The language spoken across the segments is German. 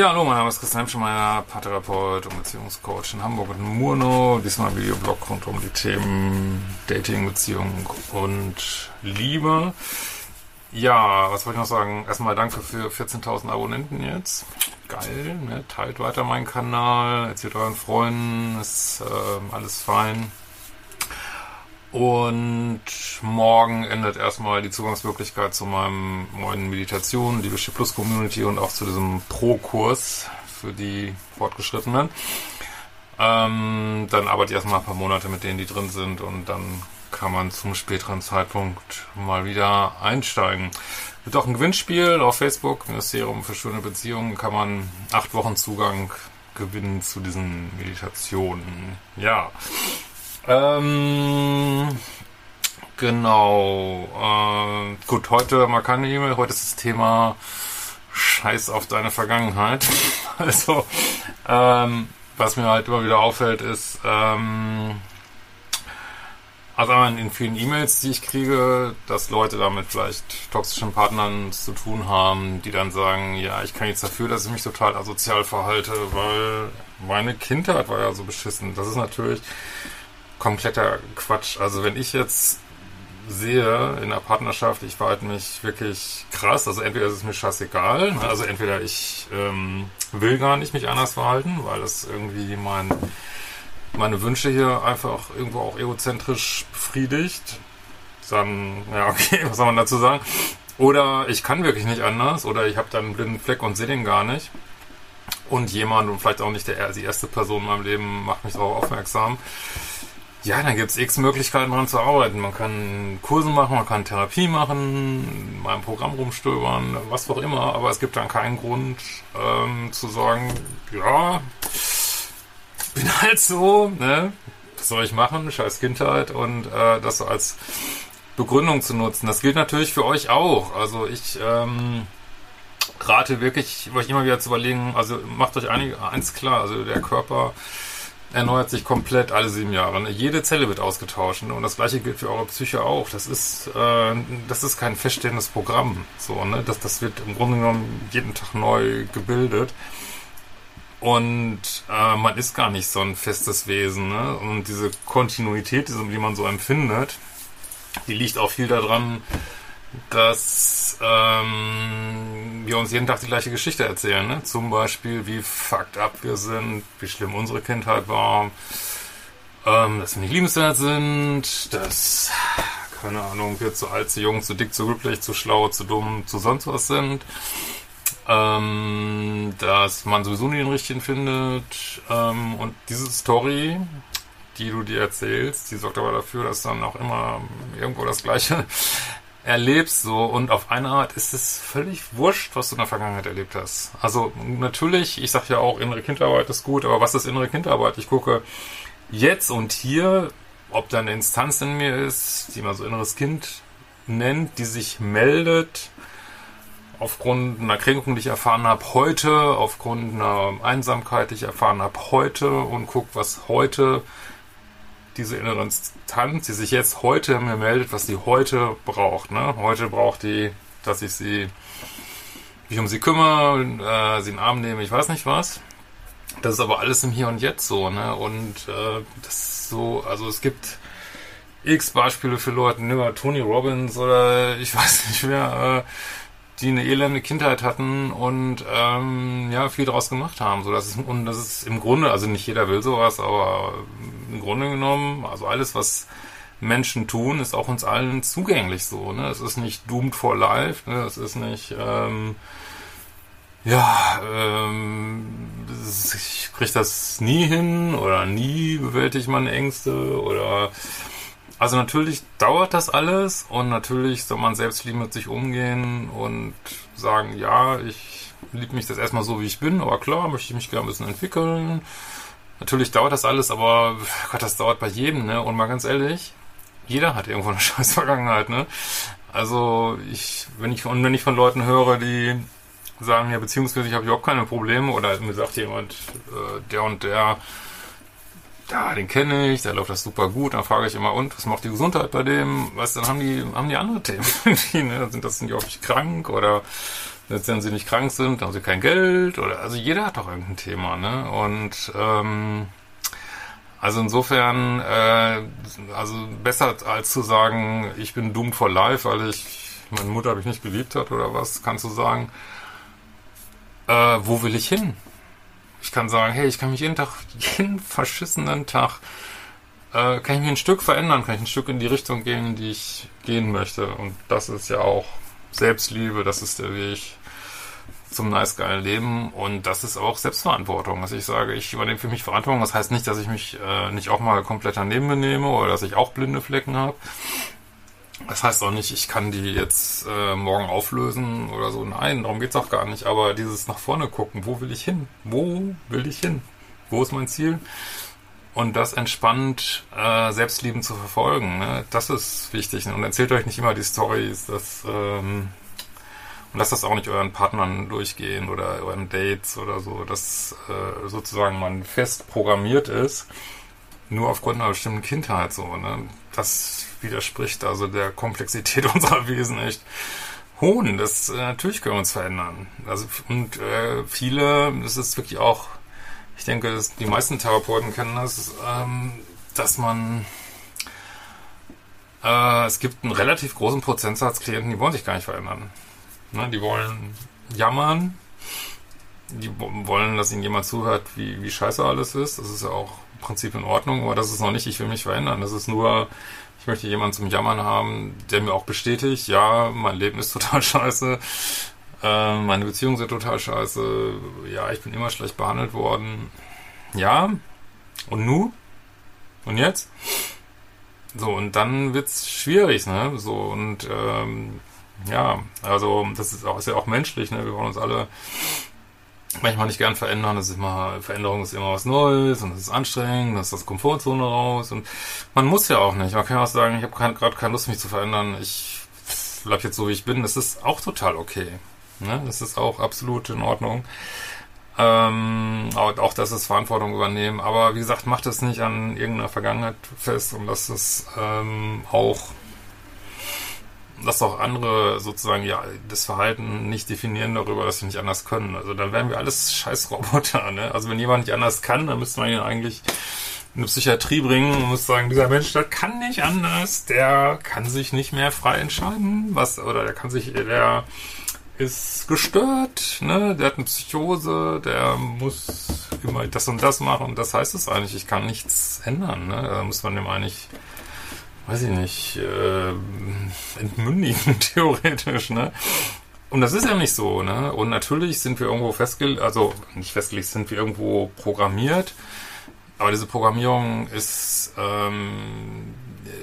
Ja, hallo, mein Name ist Christian Hemschemeyer, Paartherapeut und Beziehungscoach in Hamburg und Murno. Diesmal Videoblog rund um die Themen Dating, Beziehung und Liebe. Ja, was wollte ich noch sagen? Erstmal danke für 14.000 Abonnenten jetzt. Geil, ne? teilt weiter meinen Kanal, erzählt euren Freunden, ist äh, alles fein. Und morgen endet erstmal die Zugangsmöglichkeit zu meinem neuen Meditation, die Liebe Plus Community und auch zu diesem Pro-Kurs für die Fortgeschrittenen. Ähm, dann arbeite ich erstmal ein paar Monate mit denen, die drin sind und dann kann man zum späteren Zeitpunkt mal wieder einsteigen. Wird auch ein Gewinnspiel auf Facebook, Ministerium für schöne Beziehungen, kann man acht Wochen Zugang gewinnen zu diesen Meditationen. Ja. Ähm, genau. Äh, gut, heute mal keine E-Mail. Heute ist das Thema Scheiß auf deine Vergangenheit. also, ähm, was mir halt immer wieder auffällt, ist, ähm, also in vielen E-Mails, die ich kriege, dass Leute damit vielleicht toxischen Partnern zu tun haben, die dann sagen, ja, ich kann jetzt dafür, dass ich mich total asozial verhalte, weil meine Kindheit war ja so beschissen. Das ist natürlich kompletter Quatsch. Also wenn ich jetzt sehe in der Partnerschaft, ich verhalte mich wirklich krass. Also entweder ist es mir scheißegal, ne? also entweder ich ähm, will gar nicht mich anders verhalten, weil das irgendwie mein, meine Wünsche hier einfach irgendwo auch egozentrisch befriedigt. Dann, ja, okay, was soll man dazu sagen? Oder ich kann wirklich nicht anders, oder ich habe dann einen blinden Fleck und sehe den gar nicht. Und jemand, und vielleicht auch nicht der, die erste Person in meinem Leben, macht mich darauf aufmerksam ja, dann gibt es x Möglichkeiten dran zu arbeiten. Man kann Kurse machen, man kann Therapie machen, mal im Programm rumstöbern, was auch immer, aber es gibt dann keinen Grund ähm, zu sagen, ja, bin halt so, ne? Was soll ich machen? Scheiß Kindheit und äh, das als Begründung zu nutzen. Das gilt natürlich für euch auch. Also ich ähm, rate wirklich, euch immer wieder zu überlegen, also macht euch einige, eins klar, also der Körper erneuert sich komplett alle sieben Jahre. Ne? Jede Zelle wird ausgetauscht ne? und das gleiche gilt für eure Psyche auch. Das ist, äh, das ist kein feststehendes Programm. So, ne? das, das wird im Grunde genommen jeden Tag neu gebildet. Und äh, man ist gar nicht so ein festes Wesen. Ne? Und diese Kontinuität, die man so empfindet, die liegt auch viel daran, dass ähm, wir uns jeden Tag die gleiche Geschichte erzählen. Ne? Zum Beispiel, wie fucked up wir sind, wie schlimm unsere Kindheit war, ähm, dass wir nicht liebenswert sind, dass, keine Ahnung, wir zu alt, zu jung, zu dick, zu glücklich, zu schlau, zu dumm, zu sonst was sind. Ähm, dass man sowieso nie den richtigen findet. Ähm, und diese Story, die du dir erzählst, die sorgt aber dafür, dass dann auch immer irgendwo das Gleiche erlebst so und auf eine Art ist es völlig wurscht, was du in der Vergangenheit erlebt hast. Also natürlich, ich sag ja auch, innere Kindarbeit ist gut, aber was ist innere Kindarbeit? Ich gucke jetzt und hier, ob da eine Instanz in mir ist, die man so inneres Kind nennt, die sich meldet aufgrund einer Kränkung, die ich erfahren habe heute, aufgrund einer Einsamkeit, die ich erfahren habe heute und guck, was heute diese innere Instanz, die sich jetzt heute mir meldet, was sie heute braucht. Ne? Heute braucht die, dass ich sie mich um sie kümmere, äh, sie in den Arm nehme, ich weiß nicht was. Das ist aber alles im Hier und Jetzt so, ne? Und äh, das ist so, also es gibt x Beispiele für Leute, ne, Tony Robbins oder ich weiß nicht wer, äh, die eine elende Kindheit hatten und ähm, ja viel daraus gemacht haben. So, das ist, und das ist im Grunde, also nicht jeder will sowas, aber im Grunde genommen, also alles, was Menschen tun, ist auch uns allen zugänglich so. Ne? Es ist nicht doomed for life, ne? es ist nicht ähm, ja, ähm, ich kriege das nie hin oder nie bewältige meine Ängste oder also natürlich dauert das alles und natürlich soll man selbstlieb mit sich umgehen und sagen, ja, ich liebt mich das erstmal so, wie ich bin, aber klar, möchte ich mich gerne ein bisschen entwickeln. Natürlich dauert das alles, aber Gott, das dauert bei jedem, ne? Und mal ganz ehrlich, jeder hat irgendwo eine scheiß Vergangenheit, ne? Also ich, wenn ich, und wenn ich von Leuten höre, die sagen, ja, beziehungsmäßig habe ich überhaupt keine Probleme, oder mir sagt jemand, äh, der und der, ja, den kenne ich, der läuft das super gut, dann frage ich immer, und, was macht die Gesundheit bei dem? Was, dann haben die, haben die andere Themen. die, ne? Sind das, sind die häufig krank oder wenn sie nicht krank sind, haben sie kein Geld oder, also jeder hat doch irgendein Thema, ne? Und, ähm, also insofern, äh, also besser als zu sagen, ich bin doomed for life, weil ich meine Mutter habe ich nicht geliebt hat oder was, kannst du sagen, äh, wo will ich hin? Ich kann sagen, hey, ich kann mich jeden Tag, jeden verschissenen Tag, äh, kann ich mich ein Stück verändern, kann ich ein Stück in die Richtung gehen, die ich gehen möchte. Und das ist ja auch Selbstliebe, das ist der Weg zum nice geilen Leben und das ist auch Selbstverantwortung. Also ich sage, ich übernehme für mich Verantwortung. Das heißt nicht, dass ich mich äh, nicht auch mal komplett daneben benehme oder dass ich auch blinde Flecken habe. Das heißt auch nicht, ich kann die jetzt äh, morgen auflösen oder so. Nein, darum geht's auch gar nicht. Aber dieses nach vorne gucken, wo will ich hin? Wo will ich hin? Wo ist mein Ziel? Und das entspannt äh, Selbstlieben zu verfolgen, ne? das ist wichtig. Und erzählt euch nicht immer die Stories, dass ähm, und lasst das auch nicht euren Partnern durchgehen oder euren Dates oder so, dass äh, sozusagen man fest programmiert ist, nur aufgrund einer bestimmten Kindheit so. Ne? Das widerspricht also der Komplexität unserer Wesen echt. Hohn, das äh, natürlich können wir uns verändern. Also und äh, viele, das ist wirklich auch, ich denke, dass die meisten Therapeuten kennen das, ähm, dass man äh, es gibt einen relativ großen Prozentsatz Klienten, die wollen sich gar nicht verändern. Ne, die wollen jammern. Die wollen, dass ihnen jemand zuhört, wie, wie scheiße alles ist. Das ist ja auch Prinzip in Ordnung, aber das ist noch nicht, ich will mich verändern. Das ist nur, ich möchte jemanden zum Jammern haben, der mir auch bestätigt, ja, mein Leben ist total scheiße, äh, meine Beziehungen sind total scheiße, ja, ich bin immer schlecht behandelt worden. Ja, und nu? Und jetzt? So, und dann wird's schwierig, ne? So, und ähm, ja, also das ist, auch, ist ja auch menschlich, ne? Wir wollen uns alle manchmal nicht gern verändern. Das ist immer, Veränderung ist immer was Neues und es ist anstrengend, das ist das Komfortzone raus und man muss ja auch nicht. Man kann auch sagen, ich habe gerade keine Lust, mich zu verändern. Ich bleib jetzt so, wie ich bin. Das ist auch total okay. Ne? Das ist auch absolut in Ordnung. Ähm, auch, das ist Verantwortung übernehmen. Aber wie gesagt, macht es nicht an irgendeiner Vergangenheit fest und lasst es ähm, auch dass auch andere sozusagen ja das Verhalten nicht definieren darüber, dass sie nicht anders können. Also dann wären wir alles scheiß Roboter. Ne? Also wenn jemand nicht anders kann, dann müsste man ihn eigentlich in eine Psychiatrie bringen und muss sagen, dieser Mensch, der kann nicht anders, der kann sich nicht mehr frei entscheiden, was oder der kann sich, der ist gestört, ne? Der hat eine Psychose, der muss immer das und das machen. Das heißt es eigentlich, ich kann nichts ändern. Ne? Da muss man dem eigentlich weiß ich nicht, äh, entmündigen, theoretisch, ne? Und das ist ja nicht so, ne? Und natürlich sind wir irgendwo festgelegt, also nicht festgelegt, sind wir irgendwo programmiert, aber diese Programmierung ist, ähm,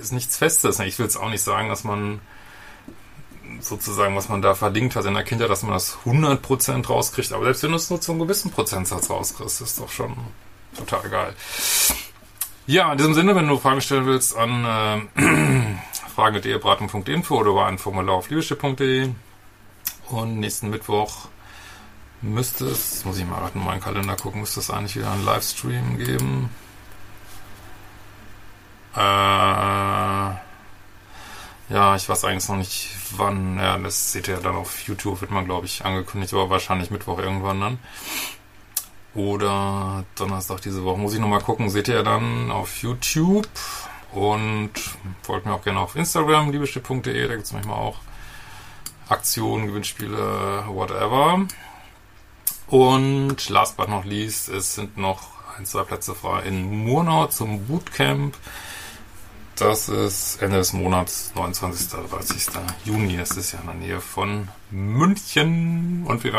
ist nichts Festes. Ich will jetzt auch nicht sagen, dass man sozusagen, was man da verlinkt hat in der Kindheit, dass man das 100% rauskriegt, aber selbst wenn du es nur zu einem gewissen Prozentsatz rauskriegst, ist doch schon total geil. Ja, in diesem Sinne, wenn du Fragen stellen willst, an äh, fragen.ehebraten.info oder über ein Formular auf liebeschiff.de. Und nächsten Mittwoch müsste es, muss ich mal gerade in meinen Kalender gucken, müsste es eigentlich wieder einen Livestream geben. Äh, ja, ich weiß eigentlich noch nicht wann. Ja, das seht ihr ja dann auf YouTube, wird man, glaube ich, angekündigt, aber wahrscheinlich Mittwoch irgendwann dann oder Donnerstag diese Woche. Muss ich nochmal gucken. Seht ihr dann auf YouTube und folgt mir auch gerne auf Instagram, liebestipp.de. Da gibt es manchmal auch Aktionen, Gewinnspiele, whatever. Und last but not least, es sind noch ein, zwei Plätze frei in Murnau zum Bootcamp. Das ist Ende des Monats, 29. 30. Juni. Das ist ja in der Nähe von München. Und wir